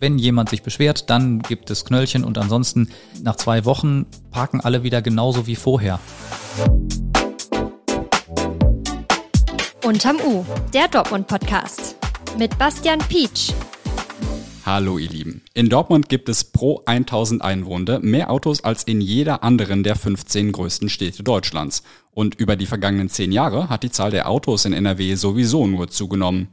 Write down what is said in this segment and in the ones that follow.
Wenn jemand sich beschwert, dann gibt es Knöllchen und ansonsten nach zwei Wochen parken alle wieder genauso wie vorher. Unterm U, der Dortmund-Podcast. Mit Bastian Pietsch. Hallo ihr Lieben. In Dortmund gibt es pro 1000 Einwohner mehr Autos als in jeder anderen der 15 größten Städte Deutschlands. Und über die vergangenen 10 Jahre hat die Zahl der Autos in NRW sowieso nur zugenommen.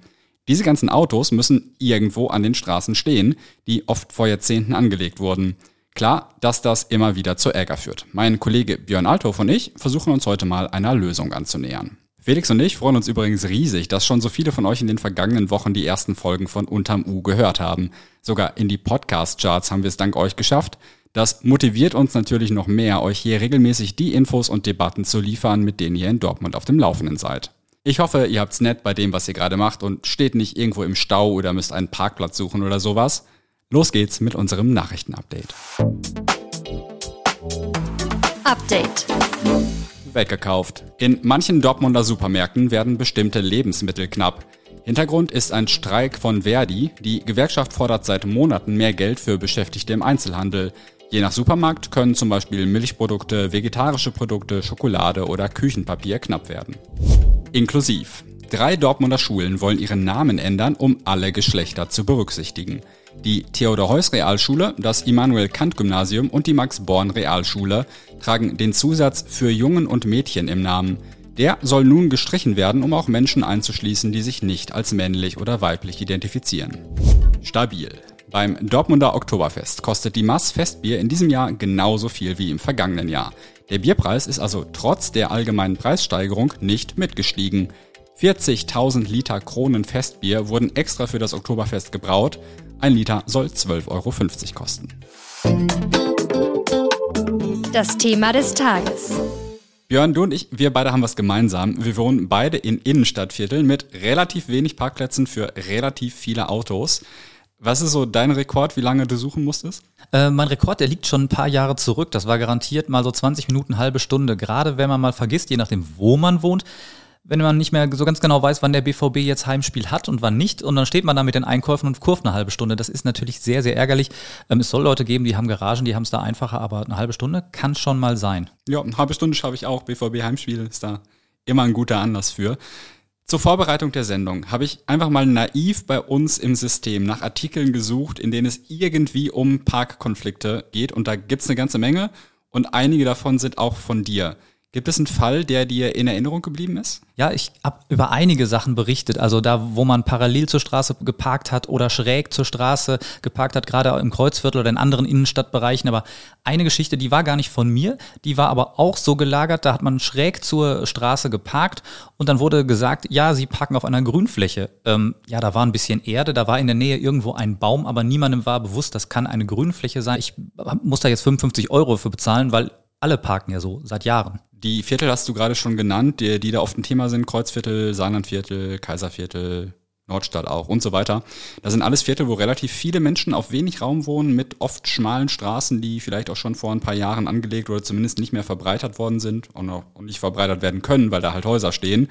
Diese ganzen Autos müssen irgendwo an den Straßen stehen, die oft vor Jahrzehnten angelegt wurden. Klar, dass das immer wieder zu Ärger führt. Mein Kollege Björn Althoff und ich versuchen uns heute mal einer Lösung anzunähern. Felix und ich freuen uns übrigens riesig, dass schon so viele von euch in den vergangenen Wochen die ersten Folgen von Unterm U gehört haben. Sogar in die Podcast-Charts haben wir es dank euch geschafft. Das motiviert uns natürlich noch mehr, euch hier regelmäßig die Infos und Debatten zu liefern, mit denen ihr in Dortmund auf dem Laufenden seid. Ich hoffe, ihr habt's nett bei dem, was ihr gerade macht und steht nicht irgendwo im Stau oder müsst einen Parkplatz suchen oder sowas. Los geht's mit unserem Nachrichtenupdate. Update weggekauft. In manchen Dortmunder Supermärkten werden bestimmte Lebensmittel knapp. Hintergrund ist ein Streik von Verdi. Die Gewerkschaft fordert seit Monaten mehr Geld für Beschäftigte im Einzelhandel. Je nach Supermarkt können zum Beispiel Milchprodukte, vegetarische Produkte, Schokolade oder Küchenpapier knapp werden. Inklusiv. Drei Dortmunder Schulen wollen ihren Namen ändern, um alle Geschlechter zu berücksichtigen. Die Theodor-Heuss-Realschule, das Immanuel-Kant-Gymnasium und die Max-Born-Realschule tragen den Zusatz für Jungen und Mädchen im Namen. Der soll nun gestrichen werden, um auch Menschen einzuschließen, die sich nicht als männlich oder weiblich identifizieren. Stabil. Beim Dortmunder Oktoberfest kostet die Mass Festbier in diesem Jahr genauso viel wie im vergangenen Jahr. Der Bierpreis ist also trotz der allgemeinen Preissteigerung nicht mitgestiegen. 40.000 Liter Kronen Festbier wurden extra für das Oktoberfest gebraut. Ein Liter soll 12,50 Euro kosten. Das Thema des Tages. Björn, du und ich, wir beide haben was gemeinsam. Wir wohnen beide in Innenstadtvierteln mit relativ wenig Parkplätzen für relativ viele Autos. Was ist so dein Rekord, wie lange du suchen musstest? Äh, mein Rekord, der liegt schon ein paar Jahre zurück. Das war garantiert mal so 20 Minuten, halbe Stunde. Gerade wenn man mal vergisst, je nachdem, wo man wohnt, wenn man nicht mehr so ganz genau weiß, wann der BVB jetzt Heimspiel hat und wann nicht. Und dann steht man da mit den Einkäufen und kurft eine halbe Stunde. Das ist natürlich sehr, sehr ärgerlich. Ähm, es soll Leute geben, die haben Garagen, die haben es da einfacher, aber eine halbe Stunde kann schon mal sein. Ja, eine halbe Stunde schaffe ich auch. BVB Heimspiel ist da immer ein guter Anlass für. Zur Vorbereitung der Sendung habe ich einfach mal naiv bei uns im System nach Artikeln gesucht, in denen es irgendwie um Parkkonflikte geht. Und da gibt es eine ganze Menge. Und einige davon sind auch von dir. Gibt es einen Fall, der dir in Erinnerung geblieben ist? Ja, ich habe über einige Sachen berichtet. Also da, wo man parallel zur Straße geparkt hat oder schräg zur Straße geparkt hat, gerade im Kreuzviertel oder in anderen Innenstadtbereichen. Aber eine Geschichte, die war gar nicht von mir, die war aber auch so gelagert. Da hat man schräg zur Straße geparkt und dann wurde gesagt, ja, sie parken auf einer Grünfläche. Ähm, ja, da war ein bisschen Erde, da war in der Nähe irgendwo ein Baum, aber niemandem war bewusst, das kann eine Grünfläche sein. Ich muss da jetzt 55 Euro für bezahlen, weil alle parken ja so seit Jahren. Die Viertel hast du gerade schon genannt, die, die da oft ein Thema sind. Kreuzviertel, Saarlandviertel, Kaiserviertel, Nordstadt auch und so weiter. Das sind alles Viertel, wo relativ viele Menschen auf wenig Raum wohnen, mit oft schmalen Straßen, die vielleicht auch schon vor ein paar Jahren angelegt oder zumindest nicht mehr verbreitert worden sind und auch nicht verbreitert werden können, weil da halt Häuser stehen.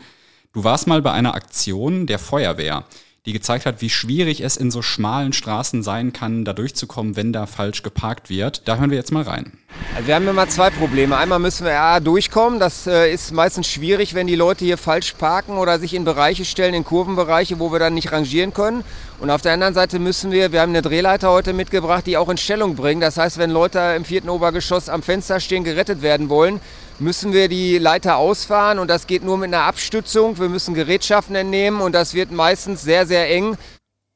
Du warst mal bei einer Aktion der Feuerwehr die gezeigt hat, wie schwierig es in so schmalen Straßen sein kann, da durchzukommen, wenn da falsch geparkt wird. Da hören wir jetzt mal rein. Also wir haben immer zwei Probleme. Einmal müssen wir ja durchkommen. Das äh, ist meistens schwierig, wenn die Leute hier falsch parken oder sich in Bereiche stellen, in Kurvenbereiche, wo wir dann nicht rangieren können. Und auf der anderen Seite müssen wir, wir haben eine Drehleiter heute mitgebracht, die auch in Stellung bringen. Das heißt, wenn Leute im vierten Obergeschoss am Fenster stehen, gerettet werden wollen, müssen wir die Leiter ausfahren und das geht nur mit einer Abstützung. Wir müssen Gerätschaften entnehmen und das wird meistens sehr, sehr eng.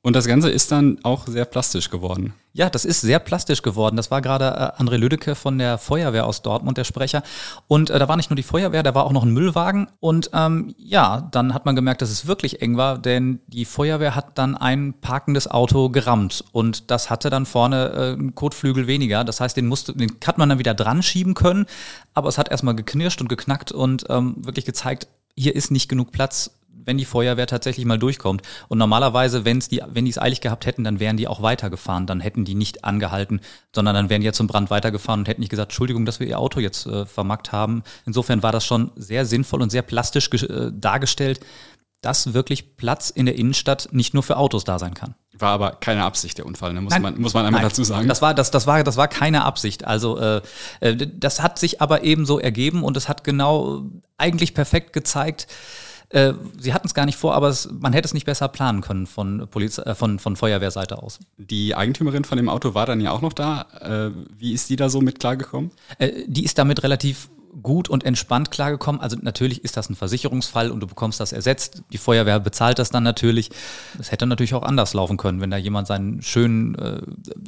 Und das Ganze ist dann auch sehr plastisch geworden. Ja, das ist sehr plastisch geworden. Das war gerade äh, André Lüdecke von der Feuerwehr aus Dortmund, der Sprecher. Und äh, da war nicht nur die Feuerwehr, da war auch noch ein Müllwagen. Und ähm, ja, dann hat man gemerkt, dass es wirklich eng war, denn die Feuerwehr hat dann ein parkendes Auto gerammt. Und das hatte dann vorne äh, einen Kotflügel weniger. Das heißt, den, musste, den hat man dann wieder dran schieben können. Aber es hat erstmal geknirscht und geknackt und ähm, wirklich gezeigt, hier ist nicht genug Platz wenn die Feuerwehr tatsächlich mal durchkommt. Und normalerweise, wenn's die, wenn die es eilig gehabt hätten, dann wären die auch weitergefahren. Dann hätten die nicht angehalten, sondern dann wären die ja zum Brand weitergefahren und hätten nicht gesagt, Entschuldigung, dass wir ihr Auto jetzt äh, vermackt haben. Insofern war das schon sehr sinnvoll und sehr plastisch äh, dargestellt, dass wirklich Platz in der Innenstadt nicht nur für Autos da sein kann. War aber keine Absicht der Unfall, ne? muss, nein, man, muss man einmal nein, dazu sagen. Das war, das, das, war, das war keine Absicht. Also äh, äh das hat sich aber eben so ergeben und es hat genau eigentlich perfekt gezeigt, äh, sie hatten es gar nicht vor, aber es, man hätte es nicht besser planen können von, Poliz äh, von, von Feuerwehrseite aus. Die Eigentümerin von dem Auto war dann ja auch noch da. Äh, wie ist die da so mit klargekommen? Äh, die ist damit relativ gut und entspannt klargekommen. Also natürlich ist das ein Versicherungsfall und du bekommst das ersetzt. Die Feuerwehr bezahlt das dann natürlich. Es hätte natürlich auch anders laufen können, wenn da jemand seinen schönen, äh,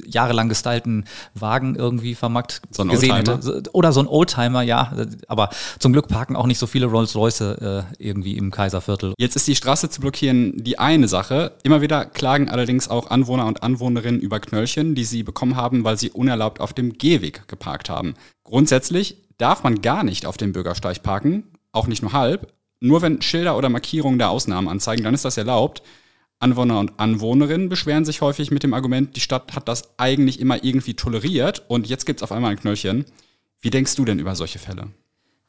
jahrelang gestylten Wagen irgendwie vermarkt so gesehen hätte. Oder so ein Oldtimer, ja. Aber zum Glück parken auch nicht so viele Rolls-Royce äh, irgendwie im Kaiserviertel. Jetzt ist die Straße zu blockieren die eine Sache. Immer wieder klagen allerdings auch Anwohner und Anwohnerinnen über Knöllchen, die sie bekommen haben, weil sie unerlaubt auf dem Gehweg geparkt haben. Grundsätzlich darf man gar nicht auf dem Bürgersteig parken, auch nicht nur halb. Nur wenn Schilder oder Markierungen der Ausnahmen anzeigen, dann ist das erlaubt. Anwohner und Anwohnerinnen beschweren sich häufig mit dem Argument, die Stadt hat das eigentlich immer irgendwie toleriert und jetzt gibt es auf einmal ein Knöllchen. Wie denkst du denn über solche Fälle?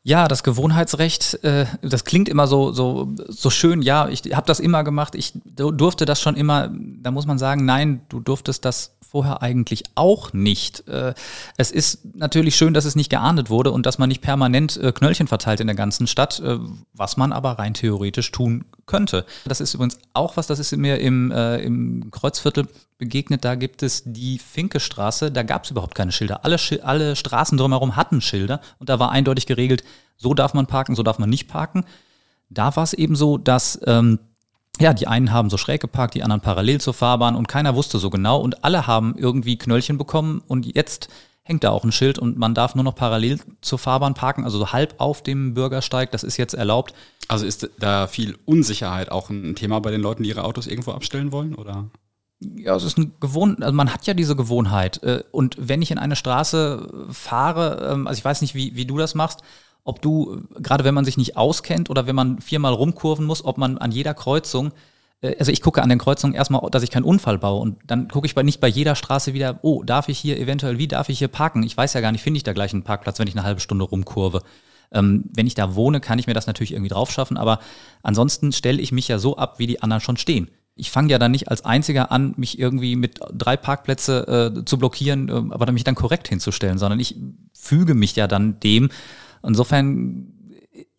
Ja, das Gewohnheitsrecht, äh, das klingt immer so, so, so schön. Ja, ich habe das immer gemacht. Ich durfte das schon immer. Da muss man sagen, nein, du durftest das vorher eigentlich auch nicht. Äh, es ist natürlich schön, dass es nicht geahndet wurde und dass man nicht permanent äh, Knöllchen verteilt in der ganzen Stadt, äh, was man aber rein theoretisch tun könnte. Das ist übrigens auch was, das ist mir im, im Kreuzviertel begegnet. Da gibt es die Finkestraße, da gab es überhaupt keine Schilder. Alle, alle Straßen drumherum hatten Schilder und da war eindeutig geregelt, so darf man parken, so darf man nicht parken. Da war es eben so, dass ähm, ja, die einen haben so schräg geparkt, die anderen parallel zur Fahrbahn und keiner wusste so genau und alle haben irgendwie Knöllchen bekommen und jetzt hängt da auch ein Schild und man darf nur noch parallel zur Fahrbahn parken, also so halb auf dem Bürgersteig, das ist jetzt erlaubt. Also ist da viel Unsicherheit auch ein Thema bei den Leuten, die ihre Autos irgendwo abstellen wollen, oder? Ja, es ist eine Gewohnheit, also man hat ja diese Gewohnheit. Äh, und wenn ich in eine Straße fahre, ähm, also ich weiß nicht, wie, wie du das machst, ob du, gerade wenn man sich nicht auskennt oder wenn man viermal rumkurven muss, ob man an jeder Kreuzung, äh, also ich gucke an den Kreuzungen erstmal, dass ich keinen Unfall baue und dann gucke ich bei, nicht bei jeder Straße wieder, oh, darf ich hier eventuell, wie darf ich hier parken? Ich weiß ja gar nicht, finde ich da gleich einen Parkplatz, wenn ich eine halbe Stunde rumkurve. Ähm, wenn ich da wohne, kann ich mir das natürlich irgendwie drauf schaffen, aber ansonsten stelle ich mich ja so ab, wie die anderen schon stehen. Ich fange ja dann nicht als Einziger an, mich irgendwie mit drei Parkplätze äh, zu blockieren, äh, aber mich dann korrekt hinzustellen, sondern ich füge mich ja dann dem, Insofern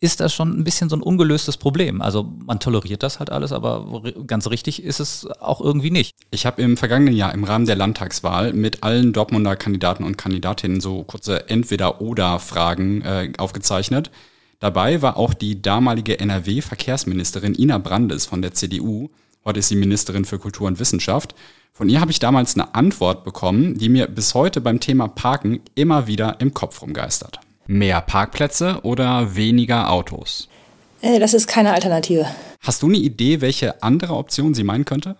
ist das schon ein bisschen so ein ungelöstes Problem. Also man toleriert das halt alles, aber ganz richtig ist es auch irgendwie nicht. Ich habe im vergangenen Jahr im Rahmen der Landtagswahl mit allen Dortmunder Kandidaten und Kandidatinnen so kurze Entweder-Oder-Fragen äh, aufgezeichnet. Dabei war auch die damalige NRW-Verkehrsministerin Ina Brandes von der CDU. Heute ist sie Ministerin für Kultur und Wissenschaft. Von ihr habe ich damals eine Antwort bekommen, die mir bis heute beim Thema Parken immer wieder im Kopf rumgeistert. Mehr Parkplätze oder weniger Autos? Äh, das ist keine Alternative. Hast du eine Idee, welche andere Option sie meinen könnte?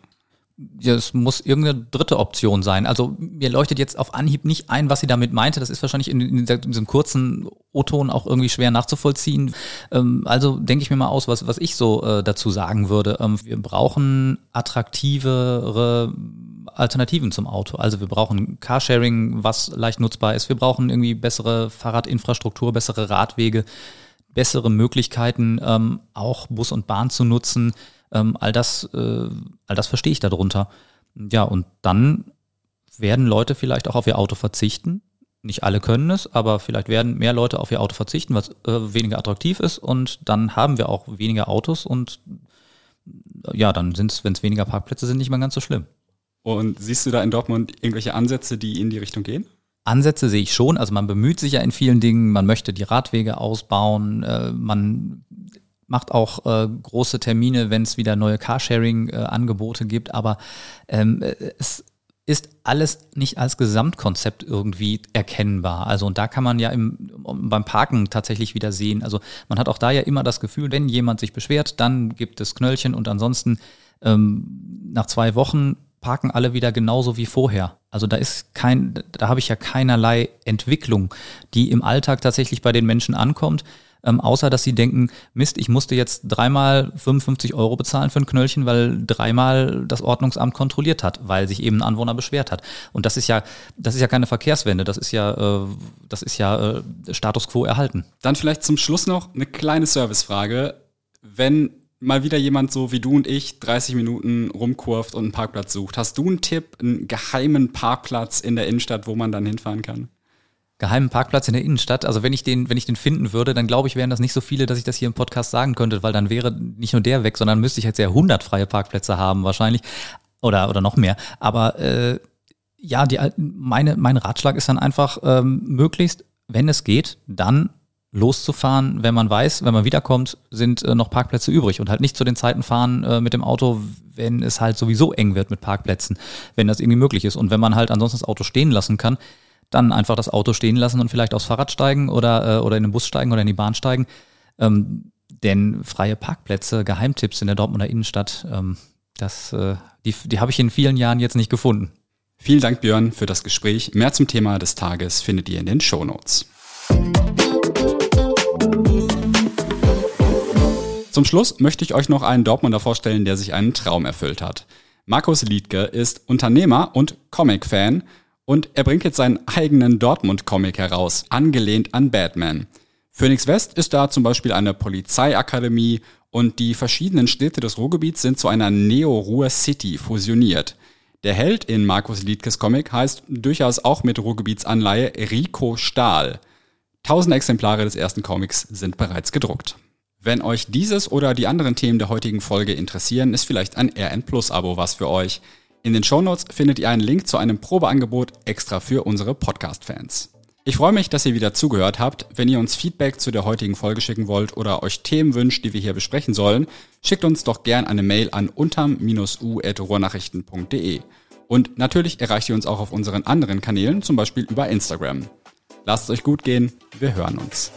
Ja, es muss irgendeine dritte Option sein. Also mir leuchtet jetzt auf Anhieb nicht ein, was sie damit meinte. Das ist wahrscheinlich in, in diesem kurzen O-Ton auch irgendwie schwer nachzuvollziehen. Ähm, also denke ich mir mal aus, was, was ich so äh, dazu sagen würde. Ähm, wir brauchen attraktivere Alternativen zum Auto. Also wir brauchen Carsharing, was leicht nutzbar ist. Wir brauchen irgendwie bessere Fahrradinfrastruktur, bessere Radwege, bessere Möglichkeiten, ähm, auch Bus und Bahn zu nutzen. Ähm, all das, äh, all das verstehe ich darunter. Ja, und dann werden Leute vielleicht auch auf ihr Auto verzichten. Nicht alle können es, aber vielleicht werden mehr Leute auf ihr Auto verzichten, was äh, weniger attraktiv ist. Und dann haben wir auch weniger Autos und ja, dann sind es, wenn es weniger Parkplätze sind, nicht mehr ganz so schlimm. Und siehst du da in Dortmund irgendwelche Ansätze, die in die Richtung gehen? Ansätze sehe ich schon. Also man bemüht sich ja in vielen Dingen, man möchte die Radwege ausbauen, äh, man macht auch äh, große Termine, wenn es wieder neue Carsharing-Angebote äh, gibt, aber ähm, es ist alles nicht als Gesamtkonzept irgendwie erkennbar. Also und da kann man ja im, beim Parken tatsächlich wieder sehen. Also man hat auch da ja immer das Gefühl, wenn jemand sich beschwert, dann gibt es Knöllchen und ansonsten ähm, nach zwei Wochen parken alle wieder genauso wie vorher. Also da ist kein, da habe ich ja keinerlei Entwicklung, die im Alltag tatsächlich bei den Menschen ankommt. Ähm, außer dass sie denken, Mist, ich musste jetzt dreimal 55 Euro bezahlen für ein Knöllchen, weil dreimal das Ordnungsamt kontrolliert hat, weil sich eben ein Anwohner beschwert hat. Und das ist ja, das ist ja keine Verkehrswende, das ist ja, äh, das ist ja äh, Status quo erhalten. Dann vielleicht zum Schluss noch eine kleine Servicefrage. Wenn mal wieder jemand so wie du und ich 30 Minuten rumkurft und einen Parkplatz sucht, hast du einen Tipp, einen geheimen Parkplatz in der Innenstadt, wo man dann hinfahren kann? Geheimen Parkplatz in der Innenstadt. Also wenn ich den, wenn ich den finden würde, dann glaube ich, wären das nicht so viele, dass ich das hier im Podcast sagen könnte, weil dann wäre nicht nur der weg, sondern müsste ich jetzt ja 100 freie Parkplätze haben wahrscheinlich oder oder noch mehr. Aber äh, ja, die, meine, mein Ratschlag ist dann einfach ähm, möglichst, wenn es geht, dann loszufahren, wenn man weiß, wenn man wiederkommt, sind äh, noch Parkplätze übrig und halt nicht zu den Zeiten fahren äh, mit dem Auto, wenn es halt sowieso eng wird mit Parkplätzen, wenn das irgendwie möglich ist. Und wenn man halt ansonsten das Auto stehen lassen kann, dann einfach das Auto stehen lassen und vielleicht aufs Fahrrad steigen oder, äh, oder in den Bus steigen oder in die Bahn steigen. Ähm, denn freie Parkplätze, Geheimtipps in der Dortmunder Innenstadt, ähm, das, äh, die, die habe ich in vielen Jahren jetzt nicht gefunden. Vielen Dank, Björn, für das Gespräch. Mehr zum Thema des Tages findet ihr in den Show Notes. Zum Schluss möchte ich euch noch einen Dortmunder vorstellen, der sich einen Traum erfüllt hat. Markus Liedke ist Unternehmer und Comic-Fan und er bringt jetzt seinen eigenen Dortmund-Comic heraus, angelehnt an Batman. Phoenix West ist da zum Beispiel eine Polizeiakademie und die verschiedenen Städte des Ruhrgebiets sind zu einer Neo-Ruhr City fusioniert. Der Held in Markus Liedkes Comic heißt durchaus auch mit Ruhrgebietsanleihe Rico Stahl. Tausend Exemplare des ersten Comics sind bereits gedruckt. Wenn euch dieses oder die anderen Themen der heutigen Folge interessieren, ist vielleicht ein RN Plus Abo was für euch. In den Shownotes findet ihr einen Link zu einem Probeangebot extra für unsere Podcast-Fans. Ich freue mich, dass ihr wieder zugehört habt. Wenn ihr uns Feedback zu der heutigen Folge schicken wollt oder euch Themen wünscht, die wir hier besprechen sollen, schickt uns doch gern eine Mail an unterm-u.ruhrnachrichten.de. Und natürlich erreicht ihr uns auch auf unseren anderen Kanälen, zum Beispiel über Instagram. Lasst es euch gut gehen, wir hören uns.